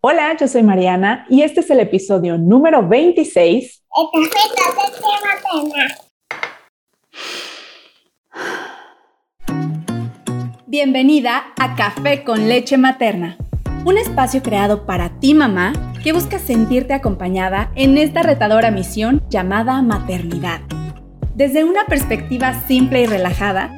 Hola, yo soy Mariana y este es el episodio número 26. Bienvenida a Café con leche materna, un espacio creado para ti mamá que busca sentirte acompañada en esta retadora misión llamada maternidad. Desde una perspectiva simple y relajada,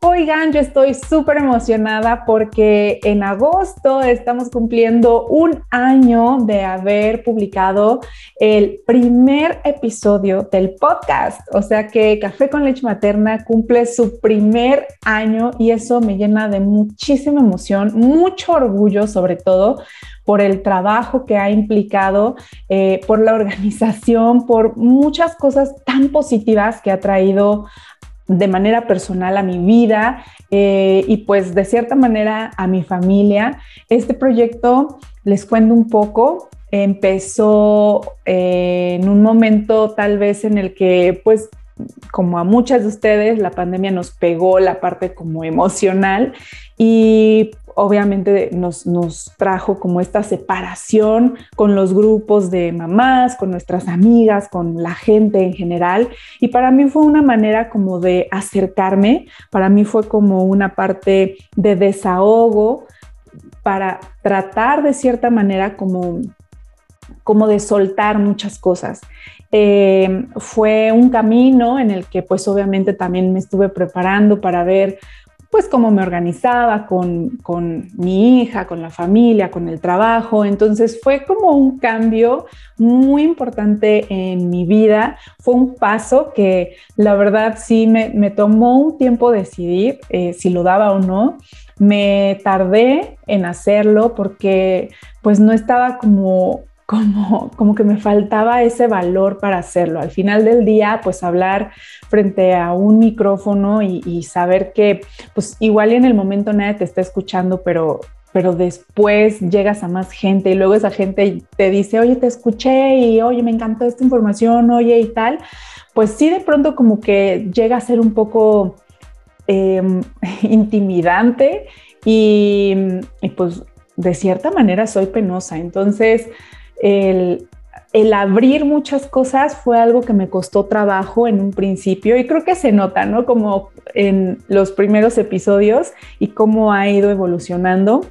Oigan, yo estoy súper emocionada porque en agosto estamos cumpliendo un año de haber publicado el primer episodio del podcast. O sea que Café con Leche Materna cumple su primer año y eso me llena de muchísima emoción, mucho orgullo sobre todo por el trabajo que ha implicado, eh, por la organización, por muchas cosas tan positivas que ha traído de manera personal a mi vida eh, y pues de cierta manera a mi familia. Este proyecto, les cuento un poco, empezó eh, en un momento tal vez en el que pues como a muchas de ustedes, la pandemia nos pegó la parte como emocional y obviamente nos, nos trajo como esta separación con los grupos de mamás, con nuestras amigas, con la gente en general. Y para mí fue una manera como de acercarme, para mí fue como una parte de desahogo para tratar de cierta manera como como de soltar muchas cosas. Eh, fue un camino en el que pues obviamente también me estuve preparando para ver pues cómo me organizaba con, con, mi hija, con la familia, con el trabajo. Entonces fue como un cambio muy importante en mi vida. Fue un paso que la verdad sí me, me tomó un tiempo decidir eh, si lo daba o no. Me tardé en hacerlo porque pues no estaba como como, como que me faltaba ese valor para hacerlo. Al final del día, pues hablar frente a un micrófono y, saber que, pues igual en el momento nadie te está escuchando, pero, pero después llegas a más gente y luego esa gente te dice, oye, te escuché y oye, me encantó esta información, oye y tal, pues sí de pronto como que llega a ser un poco em, intimidante y pues de cierta manera soy penosa. Entonces, el, abrir muchas cosas fue algo que me costó trabajo en un principio y creo que se nota, ¿no? Como en los primeros episodios y cómo ha ido evolucionando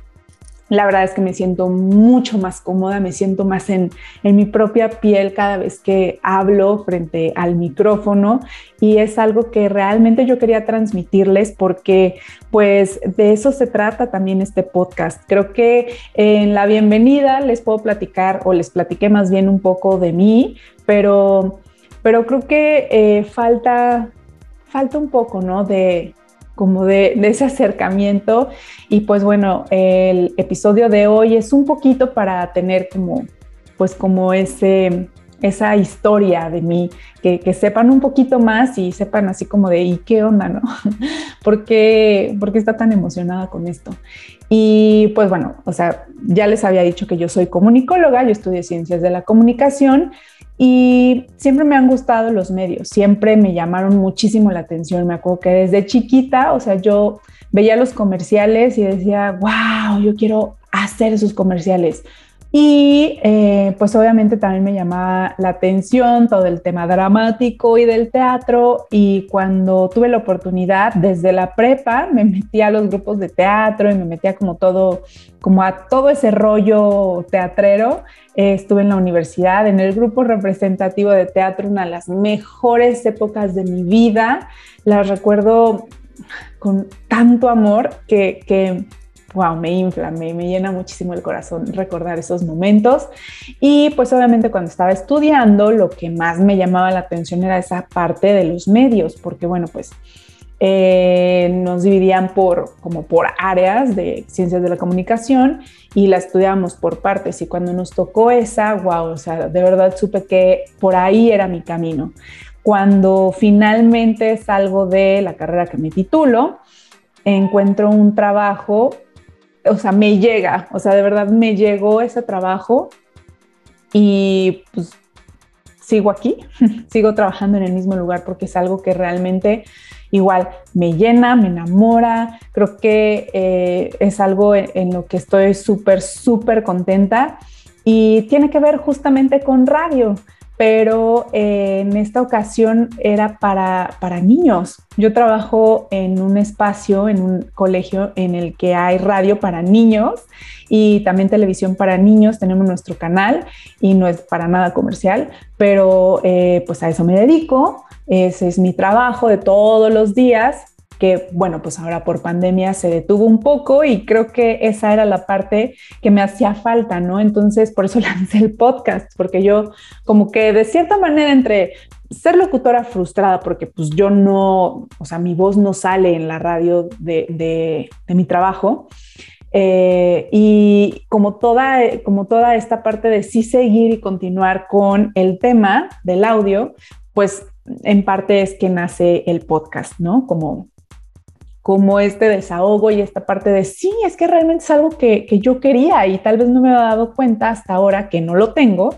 la verdad es que me siento mucho más cómoda, me siento más en, mi propia piel cada vez que hablo frente al micrófono y es algo que realmente yo quería transmitirles porque pues de eso se trata también este podcast. Creo que en la bienvenida les puedo platicar o les platiqué más bien un poco de mí, pero, pero creo que eh, falta, falta un poco, ¿no? De, como de, ese acercamiento. Y pues bueno, el episodio de hoy es un poquito para tener como, pues como ese, esa historia de mí, que, sepan un poquito más y sepan así como de, ¿y qué onda, no? ¿Por qué, ¿Por qué está tan emocionada con esto? Y pues bueno, o sea, ya les había dicho que yo soy comunicóloga, yo estudié ciencias de la comunicación y siempre me han gustado los medios, siempre me llamaron muchísimo la atención. Me acuerdo que desde chiquita, o sea, yo veía los comerciales y decía, wow, yo quiero hacer esos comerciales. Y eh, pues obviamente también me llamaba la atención todo el tema dramático y del teatro y cuando tuve la oportunidad desde la prepa me metí a los grupos de teatro y me metía como todo, como a todo ese rollo teatrero. Eh, estuve en la universidad, en el grupo representativo de teatro, una de las mejores épocas de mi vida. Las recuerdo con tanto amor que, que wow, me infla, me, llena muchísimo el corazón recordar esos momentos. Y pues obviamente cuando estaba estudiando, lo que más me llamaba la atención era esa parte de los medios, porque bueno, pues eh, nos dividían por como por áreas de ciencias de la comunicación y la estudiábamos por partes y cuando nos tocó esa, wow, o sea, de verdad supe que por ahí era mi camino. Cuando finalmente salgo de la carrera que me titulo, encuentro un trabajo, o sea, me llega, o sea, de verdad me llegó ese trabajo y pues sigo aquí, sigo trabajando en el mismo lugar porque es algo que realmente igual me llena, me enamora, creo que eh, es algo en, lo que estoy súper, súper contenta y tiene que ver justamente con radio pero eh, en esta ocasión era para, para, niños. Yo trabajo en un espacio, en un colegio en el que hay radio para niños y también televisión para niños. Tenemos nuestro canal y no es para nada comercial, pero eh, pues a eso me dedico. Ese es mi trabajo de todos los días que bueno, pues ahora por pandemia se detuvo un poco y creo que esa era la parte que me hacía falta, ¿no? Entonces, por eso lancé el podcast, porque yo como que de cierta manera entre ser locutora frustrada, porque pues yo no, o sea, mi voz no sale en la radio de, mi trabajo, eh, y como toda, como toda esta parte de sí seguir y continuar con el tema del audio, pues en parte es que nace el podcast, ¿no? Como como este desahogo y esta parte de sí, es que realmente es algo que, yo quería y tal vez no me había dado cuenta hasta ahora que no lo tengo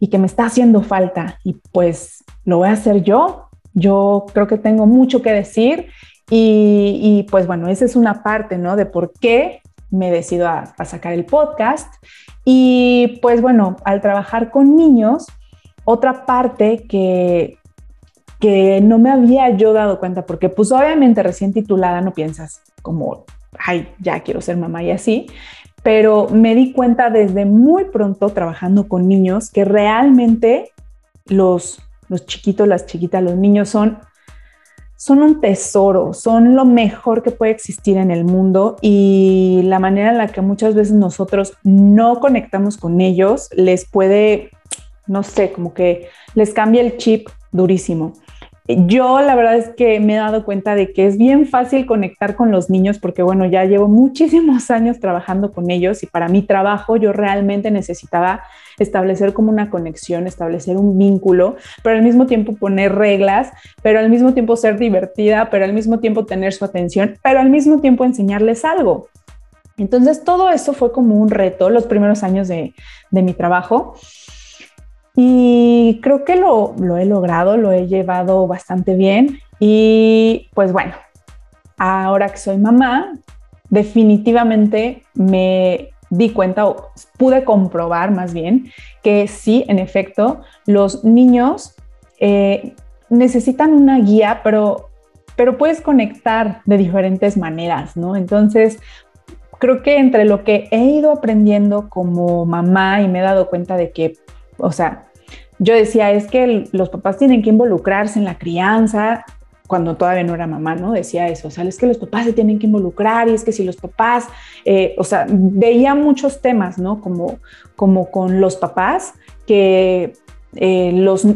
y que me está haciendo falta y pues lo voy a hacer yo. Yo creo que tengo mucho que decir y, pues bueno, esa es una parte, ¿no? De por qué me decido a sacar el podcast. Y pues bueno, al trabajar con niños, otra parte que, que no me había yo dado cuenta, porque pues obviamente recién titulada no piensas como, ay, ya quiero ser mamá y así, pero me di cuenta desde muy pronto trabajando con niños que realmente los, los chiquitos, las chiquitas, los niños son, son un tesoro, son lo mejor que puede existir en el mundo y la manera en la que muchas veces nosotros no conectamos con ellos les puede, no sé, como que les cambia el chip durísimo. Yo la verdad es que me he dado cuenta de que es bien fácil conectar con los niños porque bueno, ya llevo muchísimos años trabajando con ellos y para mi trabajo yo realmente necesitaba establecer como una conexión, establecer un vínculo, pero al mismo tiempo poner reglas, pero al mismo tiempo ser divertida, pero al mismo tiempo tener su atención, pero al mismo tiempo enseñarles algo. Entonces todo eso fue como un reto los primeros años de, de mi trabajo. Y creo que lo, he logrado, lo he llevado bastante bien. Y pues bueno, ahora que soy mamá, definitivamente me di cuenta o pude comprobar más bien que sí, en efecto, los niños eh, necesitan una guía, pero, pero puedes conectar de diferentes maneras, ¿no? Entonces, creo que entre lo que he ido aprendiendo como mamá y me he dado cuenta de que o sea, yo decía, es que los papás tienen que involucrarse en la crianza, cuando todavía no era mamá, ¿no? Decía eso, o sea, es que los papás se tienen que involucrar y es que si los papás, eh, o sea, veía muchos temas, ¿no? Como, como con los papás que eh, los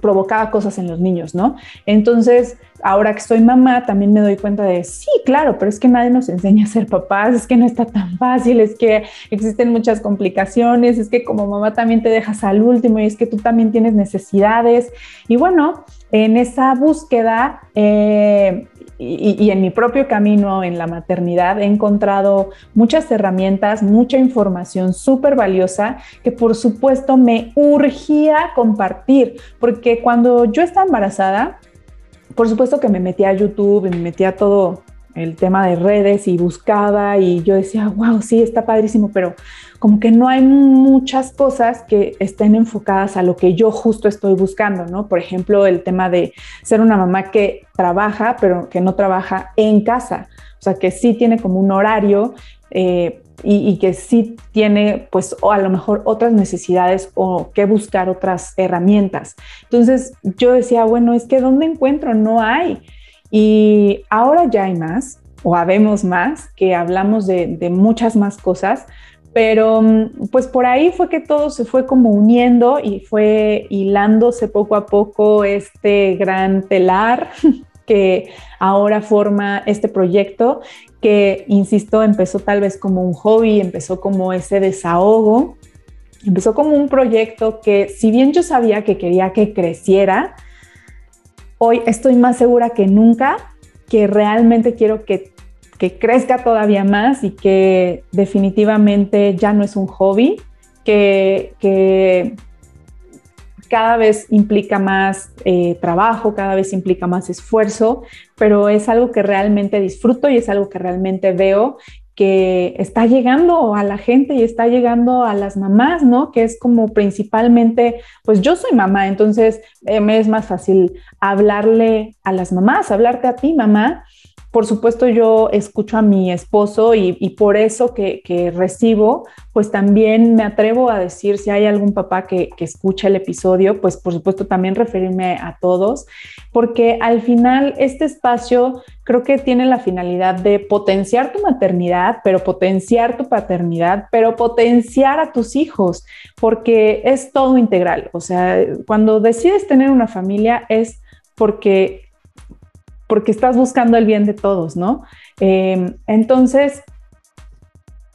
provocaba cosas en los niños, ¿no? Entonces, ahora que soy mamá, también me doy cuenta de, sí, claro, pero es que nadie nos enseña a ser papás, es que no está tan fácil, es que existen muchas complicaciones, es que como mamá también te dejas al último y es que tú también tienes necesidades. Y bueno, en esa búsqueda eh, y, en mi propio camino en la maternidad he encontrado muchas herramientas, mucha información súper valiosa que por supuesto me urgía compartir, porque cuando yo estaba embarazada, por supuesto que me metía a YouTube, me metía a todo el tema de redes y buscaba y yo decía, wow, sí, está padrísimo, pero como que no hay muchas cosas que estén enfocadas a lo que yo justo estoy buscando, ¿no? Por ejemplo, el tema de ser una mamá que trabaja, pero que no trabaja en casa, o sea, que sí tiene como un horario eh, y, que sí tiene, pues, o a lo mejor otras necesidades o que buscar otras herramientas. Entonces yo decía, bueno, es que ¿dónde encuentro? No hay. Y ahora ya hay más, o habemos más, que hablamos de, de muchas más cosas, pero mm, pues por ahí fue que todo se fue como uniendo y fue hilándose poco a poco este gran telar que ahora forma este proyecto que, insisto, empezó tal vez como un hobby, empezó como ese desahogo, empezó como un proyecto que si bien yo sabía que quería que creciera, hoy estoy más segura que nunca que realmente quiero que, que crezca todavía más y que definitivamente ya no es un hobby, que, que cada vez implica más eh, trabajo, cada vez implica más esfuerzo, pero es algo que realmente disfruto y es algo que realmente veo que está llegando a la gente y está llegando a las mamás, ¿no? Que es como principalmente, pues yo soy mamá, entonces eh, me es más fácil hablarle a las mamás, hablarte a ti, mamá, por supuesto yo escucho a mi esposo y, por eso que, recibo, pues también me atrevo a decir si hay algún papá que, que escucha el episodio, pues por supuesto también referirme a todos, porque al final este espacio creo que tiene la finalidad de potenciar tu maternidad, pero potenciar tu paternidad, pero potenciar a tus hijos, porque es todo integral. O sea, cuando decides tener una familia es porque porque estás buscando el bien de todos, ¿no? Em, entonces,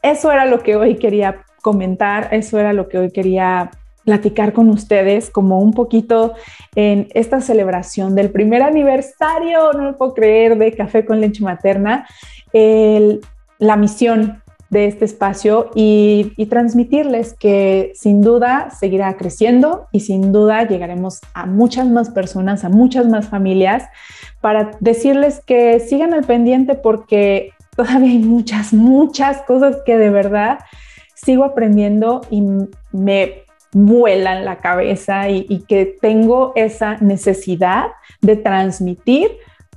eso era lo que hoy quería comentar, eso era lo que hoy quería platicar con ustedes, como un poquito en esta celebración del primer aniversario, no lo puedo creer, de Café con Leche Materna, la misión de este espacio y, transmitirles que sin duda seguirá creciendo y sin duda llegaremos a muchas más personas, a muchas más familias, para decirles que sigan al pendiente porque todavía hay muchas, muchas cosas que de verdad sigo aprendiendo y me vuelan la cabeza y, que tengo esa necesidad de transmitir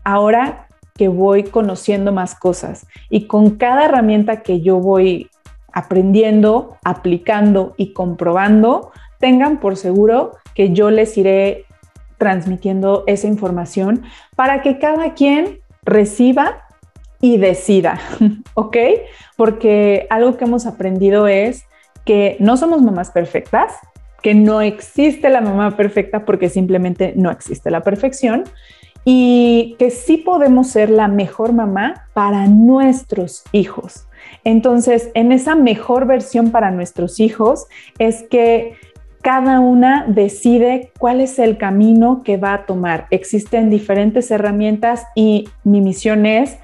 ahora que voy conociendo más cosas y con cada herramienta que yo voy aprendiendo, aplicando y comprobando, tengan por seguro que yo les iré transmitiendo esa información para que cada quien reciba y decida, ¿ok? Porque algo que hemos aprendido es que no somos mamás perfectas, que no existe la mamá perfecta porque simplemente no existe la perfección y que sí podemos ser la mejor mamá para nuestros hijos. Entonces, en esa mejor versión para nuestros hijos es que cada una decide cuál es el camino que va a tomar. Existen diferentes herramientas y mi misión es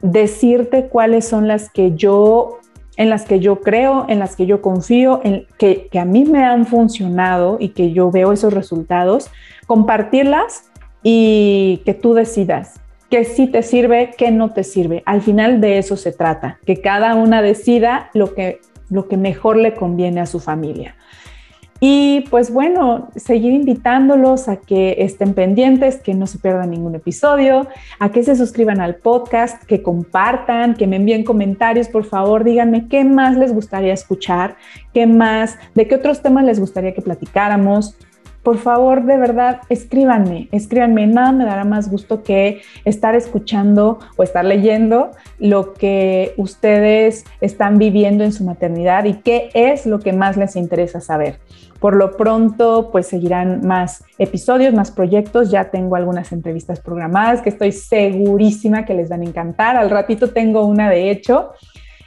decirte cuáles son las que yo en las que yo creo, en las que yo confío, en que, que a mí me han funcionado y que yo veo esos resultados, compartirlas y que tú decidas qué sí te sirve, qué no te sirve. Al final de eso se trata, que cada una decida lo que, lo que mejor le conviene a su familia. Y pues bueno, seguir invitándolos a que estén pendientes, que no se pierdan ningún episodio, a que se suscriban al podcast, que compartan, que me envíen comentarios, por favor, díganme qué más les gustaría escuchar, qué más, de qué otros temas les gustaría que platicáramos por favor, de verdad, escríbanme, escríbanme. Nada me dará más gusto que estar escuchando o estar leyendo lo que ustedes están viviendo en su maternidad y qué es lo que más les interesa saber. Por lo pronto, pues seguirán más episodios, más proyectos. Ya tengo algunas entrevistas programadas que estoy segurísima que les van a encantar. Al ratito tengo una, de hecho,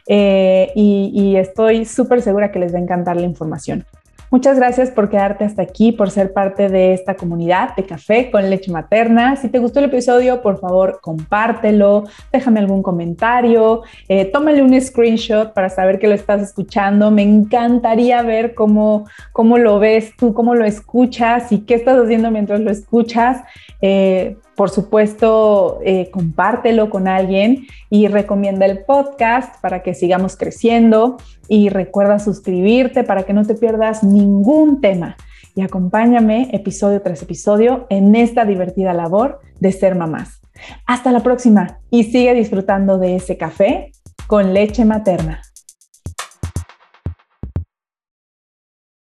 eh, y, y estoy súper segura que les va a encantar la información. Muchas gracias por quedarte hasta aquí, por ser parte de esta comunidad de café con leche materna. Si te gustó el episodio, por favor, compártelo, déjame algún comentario, eh, tómale un screenshot para saber que lo estás escuchando. Me encantaría ver cómo, cómo lo ves tú, cómo lo escuchas y qué estás haciendo mientras lo escuchas. Eh, por supuesto, eh, compártelo con alguien y recomienda el podcast para que sigamos creciendo y recuerda suscribirte para que no te pierdas ningún tema y acompáñame episodio tras episodio en esta divertida labor de ser mamás. Hasta la próxima y sigue disfrutando de ese café con leche materna.